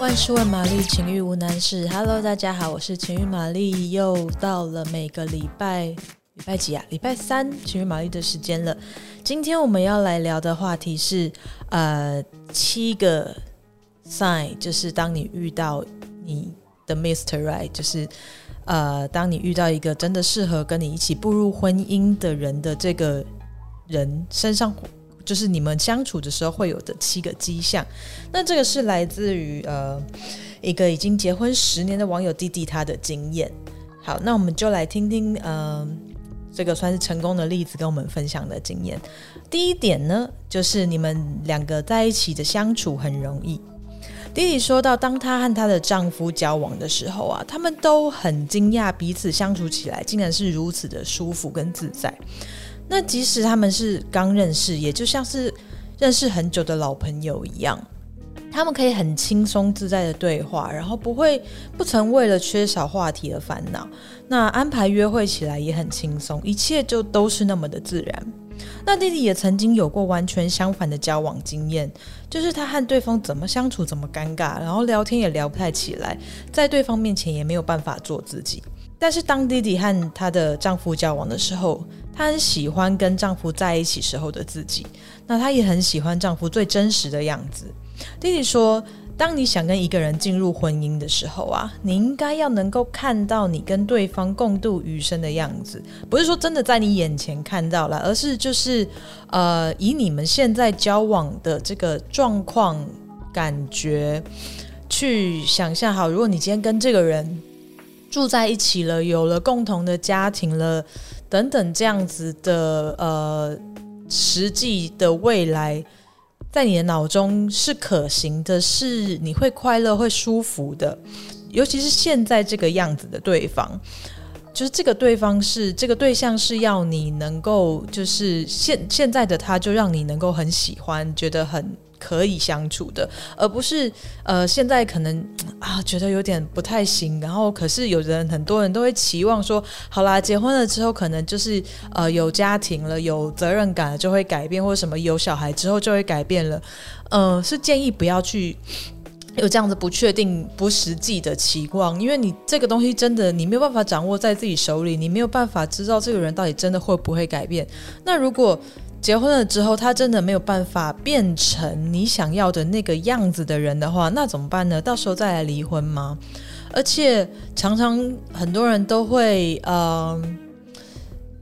万事问玛丽，情欲无难事。Hello，大家好，我是情欲玛丽，又到了每个礼拜礼拜几啊？礼拜三情欲玛丽的时间了。今天我们要来聊的话题是呃七个 sign，就是当你遇到你的 Mr. Right，就是呃当你遇到一个真的适合跟你一起步入婚姻的人的这个人身上。就是你们相处的时候会有的七个迹象，那这个是来自于呃一个已经结婚十年的网友弟弟他的经验。好，那我们就来听听呃这个算是成功的例子跟我们分享的经验。第一点呢，就是你们两个在一起的相处很容易。弟弟说到，当她和她的丈夫交往的时候啊，他们都很惊讶彼此相处起来竟然是如此的舒服跟自在。那即使他们是刚认识，也就像是认识很久的老朋友一样，他们可以很轻松自在的对话，然后不会不曾为了缺少话题而烦恼。那安排约会起来也很轻松，一切就都是那么的自然。那弟弟也曾经有过完全相反的交往经验，就是他和对方怎么相处怎么尴尬，然后聊天也聊不太起来，在对方面前也没有办法做自己。但是当弟弟和她的丈夫交往的时候，她很喜欢跟丈夫在一起时候的自己。那她也很喜欢丈夫最真实的样子。弟弟说：“当你想跟一个人进入婚姻的时候啊，你应该要能够看到你跟对方共度余生的样子，不是说真的在你眼前看到了，而是就是呃，以你们现在交往的这个状况感觉去想象。好，如果你今天跟这个人。”住在一起了，有了共同的家庭了，等等，这样子的呃实际的未来，在你的脑中是可行的，是你会快乐、会舒服的。尤其是现在这个样子的对方，就是这个对方是这个对象是要你能够，就是现现在的他就让你能够很喜欢，觉得很。可以相处的，而不是呃，现在可能 啊觉得有点不太行，然后可是有人很多人都会期望说，好啦，结婚了之后可能就是呃有家庭了，有责任感了就会改变，或者什么有小孩之后就会改变了，呃，是建议不要去 有这样子不确定、不实际的期望，因为你这个东西真的你没有办法掌握在自己手里，你没有办法知道这个人到底真的会不会改变。那如果结婚了之后，他真的没有办法变成你想要的那个样子的人的话，那怎么办呢？到时候再来离婚吗？而且常常很多人都会，嗯、呃，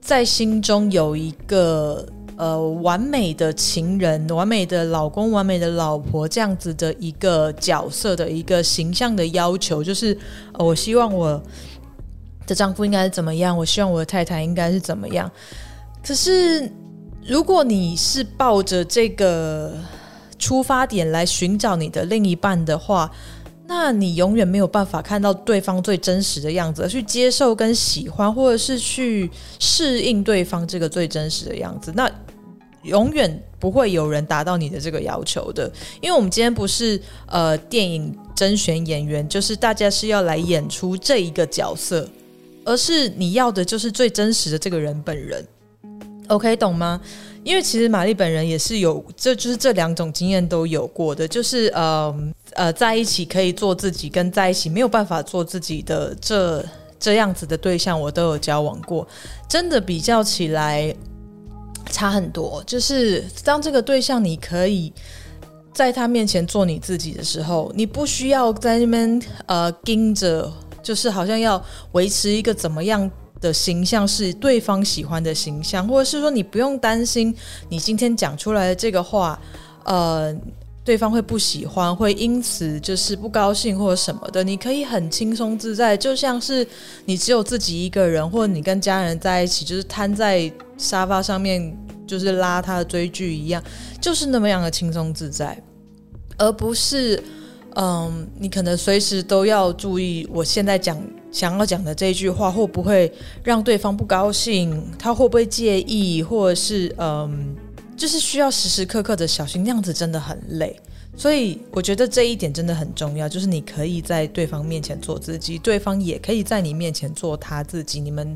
在心中有一个呃完美的情人、完美的老公、完美的老婆这样子的一个角色的一个形象的要求，就是、我希望我的丈夫应该是怎么样，我希望我的太太应该是怎么样，可是。如果你是抱着这个出发点来寻找你的另一半的话，那你永远没有办法看到对方最真实的样子，去接受跟喜欢，或者是去适应对方这个最真实的样子。那永远不会有人达到你的这个要求的，因为我们今天不是呃电影甄选演员，就是大家是要来演出这一个角色，而是你要的就是最真实的这个人本人。OK，懂吗？因为其实玛丽本人也是有，这就是这两种经验都有过的，就是呃呃，在一起可以做自己，跟在一起没有办法做自己的这这样子的对象，我都有交往过，真的比较起来差很多。就是当这个对象你可以在他面前做你自己的时候，你不需要在那边呃盯着，就是好像要维持一个怎么样。的形象是对方喜欢的形象，或者是说你不用担心你今天讲出来的这个话，呃，对方会不喜欢，会因此就是不高兴或者什么的。你可以很轻松自在，就像是你只有自己一个人，或者你跟家人在一起，就是瘫在沙发上面，就是拉他的追剧一样，就是那么样的轻松自在，而不是。嗯，你可能随时都要注意，我现在讲想要讲的这句话会不会让对方不高兴，他会不会介意，或者是嗯，就是需要时时刻刻的小心，那样子真的很累。所以我觉得这一点真的很重要，就是你可以在对方面前做自己，对方也可以在你面前做他自己，你们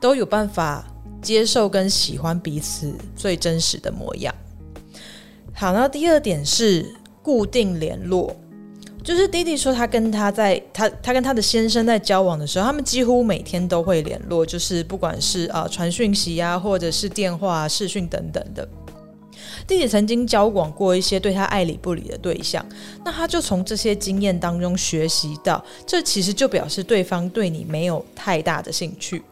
都有办法接受跟喜欢彼此最真实的模样。好，那第二点是固定联络。就是弟弟说，他跟他在他他跟他的先生在交往的时候，他们几乎每天都会联络，就是不管是啊传讯息啊，或者是电话、视讯等等的。弟弟曾经交往过一些对他爱理不理的对象，那他就从这些经验当中学习到，这其实就表示对方对你没有太大的兴趣。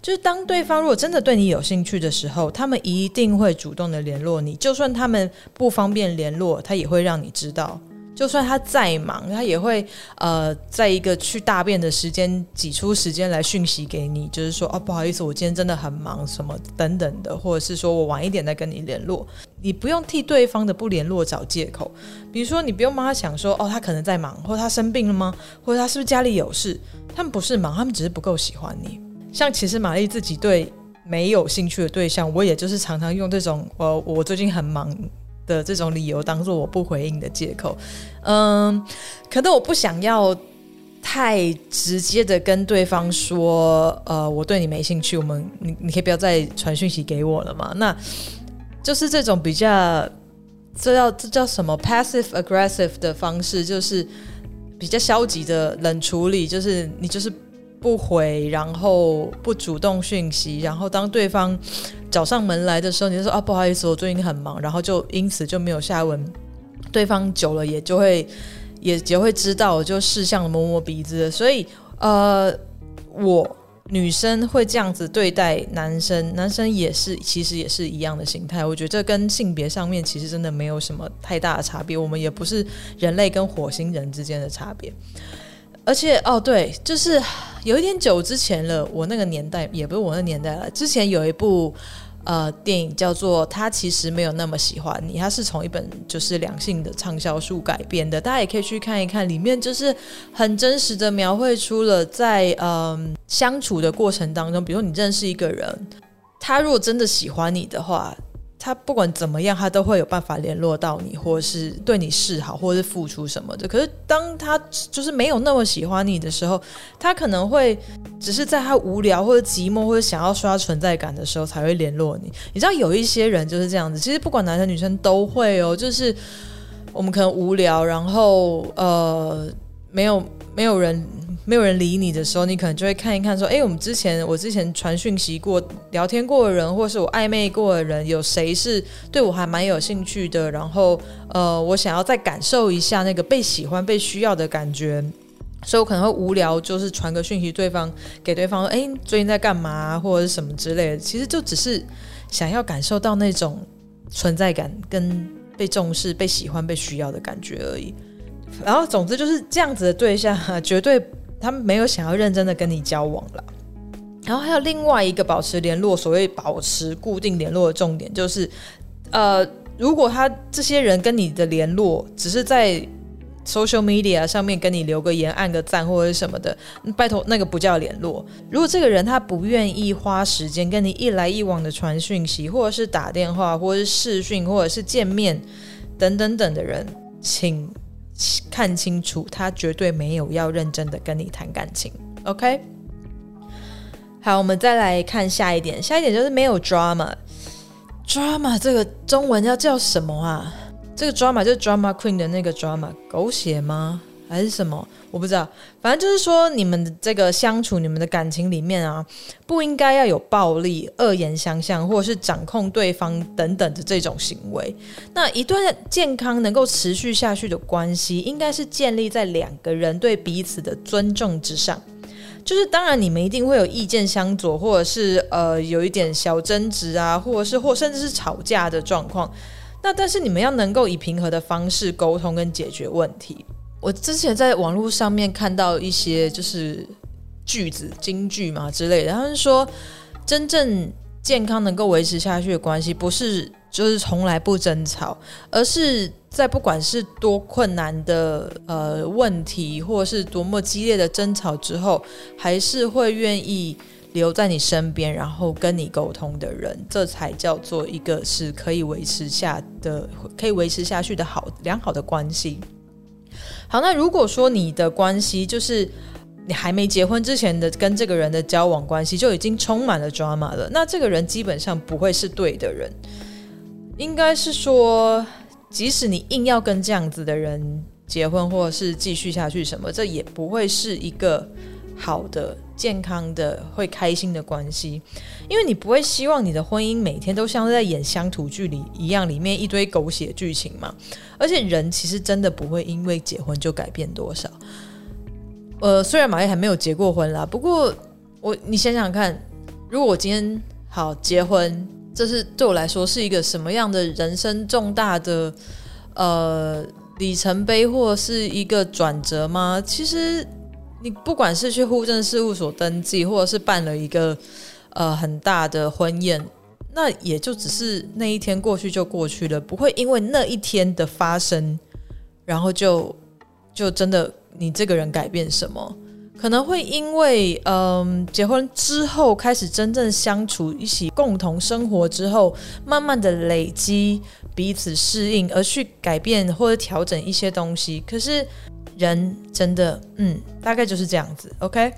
就是当对方如果真的对你有兴趣的时候，他们一定会主动的联络你，就算他们不方便联络，他也会让你知道。就算他再忙，他也会呃，在一个去大便的时间挤出时间来讯息给你，就是说哦，不好意思，我今天真的很忙，什么等等的，或者是说我晚一点再跟你联络。你不用替对方的不联络找借口，比如说你不用帮他想说哦，他可能在忙，或他生病了吗？或者他是不是家里有事？他们不是忙，他们只是不够喜欢你。像其实玛丽自己对没有兴趣的对象，我也就是常常用这种呃，我最近很忙的这种理由当做我不回应的借口。嗯，可能我不想要太直接的跟对方说，呃，我对你没兴趣，我们你你可以不要再传讯息给我了嘛？那就是这种比较，这叫这叫什么 passive aggressive 的方式，就是比较消极的冷处理，就是你就是。不回，然后不主动讯息，然后当对方找上门来的时候，你就说啊，不好意思，我最近很忙，然后就因此就没有下文。对方久了也就会 也也会知道，就识相摸摸鼻子。所以呃，我女生会这样子对待男生，男生也是其实也是一样的心态。我觉得这跟性别上面其实真的没有什么太大的差别。我们也不是人类跟火星人之间的差别。而且哦，对，就是有一点久之前了。我那个年代也不是我那年代了。之前有一部呃电影叫做《他其实没有那么喜欢你》，它是从一本就是两性的畅销书改编的。大家也可以去看一看，里面就是很真实的描绘出了在嗯、相处的过程当中，比如说你认识一个人，他如果真的喜欢你的话。他不管怎么样，他都会有办法联络到你，或是对你示好，或是付出什么的。可是当他就是没有那么喜欢你的时候，他可能会只是在他无聊或者寂寞或者想要刷存在感的时候才会联络你。你知道有一些人就是这样子，其实不管男生女生都会哦，就是我们可能无聊，然后呃没有没有人。没有人理你的时候，你可能就会看一看，说：“哎，我们之前我之前传讯息过、聊天过的人，或是我暧昧过的人，有谁是对我还蛮有兴趣的？然后，呃，我想要再感受一下那个被喜欢、被需要的感觉，所以我可能会无聊，就是传个讯息，对方给对方说：‘哎，最近在干嘛？’或者是什么之类的。其实就只是想要感受到那种存在感、跟被重视、被喜欢、被需要的感觉而已。然后，总之就是这样子的对象，绝对。”他们没有想要认真的跟你交往了，然后还有另外一个保持联络，所谓保持固定联络的重点就是，呃，如果他这些人跟你的联络只是在 social media 上面跟你留个言、按个赞或者什么的，拜托那个不叫联络。如果这个人他不愿意花时间跟你一来一往的传讯息，或者是打电话，或者是视讯，或者是见面等等等的人，请。看清楚，他绝对没有要认真的跟你谈感情。OK，好，我们再来看下一点。下一点就是没有 drama。drama 这个中文要叫什么啊？这个 drama 就是 drama queen 的那个 drama，狗血吗？还是什么？我不知道。反正就是说，你们的这个相处，你们的感情里面啊，不应该要有暴力、恶言相向，或者是掌控对方等等的这种行为。那一段健康能够持续下去的关系，应该是建立在两个人对彼此的尊重之上。就是当然，你们一定会有意见相左，或者是呃有一点小争执啊，或者是或甚至是吵架的状况。那但是你们要能够以平和的方式沟通跟解决问题。我之前在网络上面看到一些就是句子、金句嘛之类的，他们说真正健康能够维持下去的关系，不是就是从来不争吵，而是在不管是多困难的呃问题，或是多么激烈的争吵之后，还是会愿意留在你身边，然后跟你沟通的人，这才叫做一个是可以维持下的、可以维持下去的好良好的关系。好，那如果说你的关系就是你还没结婚之前的跟这个人的交往关系就已经充满了 drama 了，那这个人基本上不会是对的人。应该是说，即使你硬要跟这样子的人结婚或者是继续下去什么，这也不会是一个好的、健康的、会开心的关系，因为你不会希望你的婚姻每天都像是在演乡土剧里一样，里面一堆狗血剧情嘛。而且人其实真的不会因为结婚就改变多少。呃，虽然玛丽还没有结过婚啦，不过我你想想看，如果我今天好结婚，这是对我来说是一个什么样的人生重大的呃里程碑，或是一个转折吗？其实你不管是去户政事务所登记，或者是办了一个呃很大的婚宴，那也就只是那一天过去就过去了，不会因为那一天的发生，然后就就真的。你这个人改变什么？可能会因为嗯，结婚之后开始真正相处，一起共同生活之后，慢慢的累积彼此适应，而去改变或者调整一些东西。可是人真的，嗯，大概就是这样子。OK。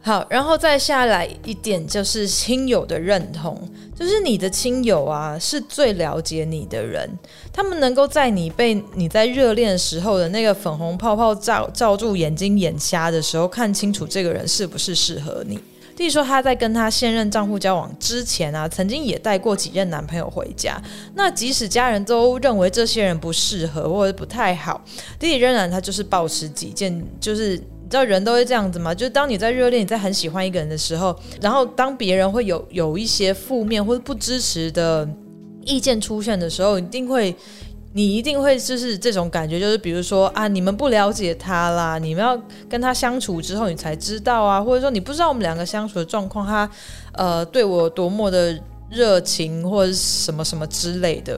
好，然后再下来一点就是亲友的认同，就是你的亲友啊是最了解你的人，他们能够在你被你在热恋时候的那个粉红泡泡罩罩住眼睛眼瞎的时候，看清楚这个人是不是适合你。弟弟说他在跟他现任丈夫交往之前啊，曾经也带过几任男朋友回家，那即使家人都认为这些人不适合或者不太好，弟弟仍然他就是保持己见，就是。你知道人都会这样子吗？就是当你在热恋、你在很喜欢一个人的时候，然后当别人会有有一些负面或者不支持的意见出现的时候，一定会，你一定会就是这种感觉，就是比如说啊，你们不了解他啦，你们要跟他相处之后，你才知道啊，或者说你不知道我们两个相处的状况，他呃对我多么的热情或者什么什么之类的。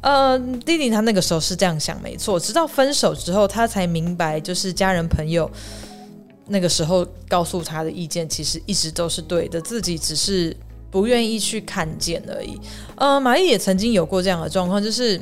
呃，弟弟他那个时候是这样想，没错。直到分手之后，他才明白，就是家人朋友那个时候告诉他的意见，其实一直都是对的，自己只是不愿意去看见而已。呃，玛丽也曾经有过这样的状况，就是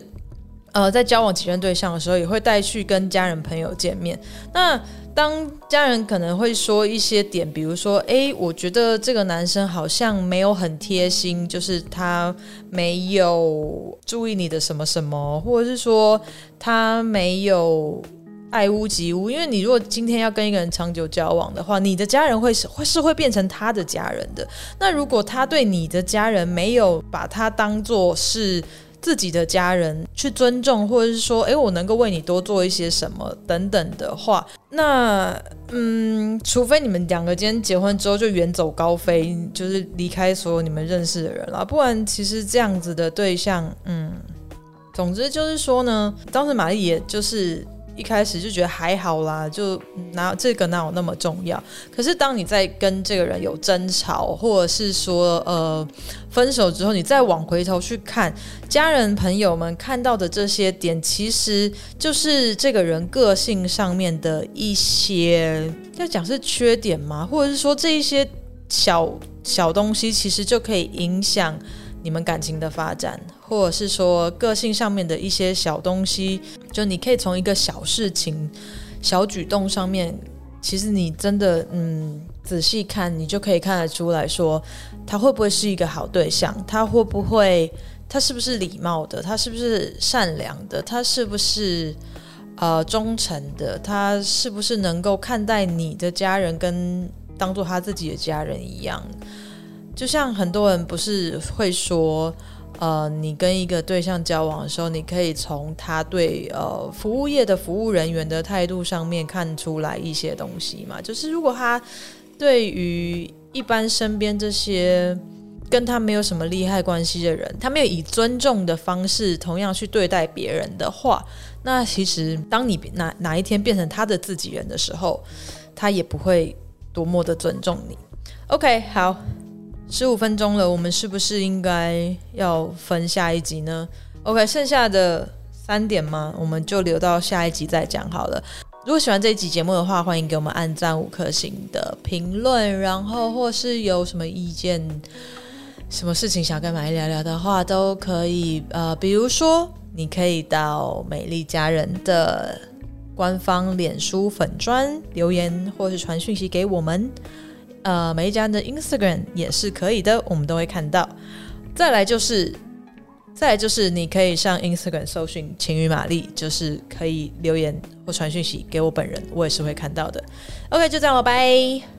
呃，在交往几任对象的时候，也会带去跟家人朋友见面。那当家人可能会说一些点，比如说，诶，我觉得这个男生好像没有很贴心，就是他没有注意你的什么什么，或者是说他没有爱屋及乌。因为你如果今天要跟一个人长久交往的话，你的家人会是会是会变成他的家人的。那如果他对你的家人没有把他当做是自己的家人去尊重，或者是说，诶，我能够为你多做一些什么等等的话，那，嗯，除非你们两个今天结婚之后就远走高飞，就是离开所有你们认识的人了，不然其实这样子的对象，嗯，总之就是说呢，当时玛丽也就是。一开始就觉得还好啦，就哪这个哪有那么重要？可是当你在跟这个人有争吵，或者是说呃分手之后，你再往回头去看家人朋友们看到的这些点，其实就是这个人个性上面的一些要讲是缺点吗？或者是说这一些小小东西，其实就可以影响你们感情的发展。或者是说个性上面的一些小东西，就你可以从一个小事情、小举动上面，其实你真的嗯仔细看，你就可以看得出来说，他会不会是一个好对象？他会不会？他是不是礼貌的？他是不是善良的？他是不是呃忠诚的？他是不是能够看待你的家人跟当做他自己的家人一样？就像很多人不是会说。呃，你跟一个对象交往的时候，你可以从他对呃服务业的服务人员的态度上面看出来一些东西嘛。就是如果他对于一般身边这些跟他没有什么利害关系的人，他没有以尊重的方式同样去对待别人的话，那其实当你哪哪一天变成他的自己人的时候，他也不会多么的尊重你。OK，好。十五分钟了，我们是不是应该要分下一集呢？OK，剩下的三点吗？我们就留到下一集再讲好了。如果喜欢这一集节目的话，欢迎给我们按赞五颗星的评论，然后或是有什么意见、什么事情想跟玛丽聊聊的话，都可以。呃，比如说，你可以到美丽佳人的官方脸书粉砖留言，或是传讯息给我们。呃，每一家的 Instagram 也是可以的，我们都会看到。再来就是再来就是你可以上 Instagram 搜寻晴雨玛丽，就是可以留言或传讯息给我本人，我也是会看到的。OK，就这样了，拜。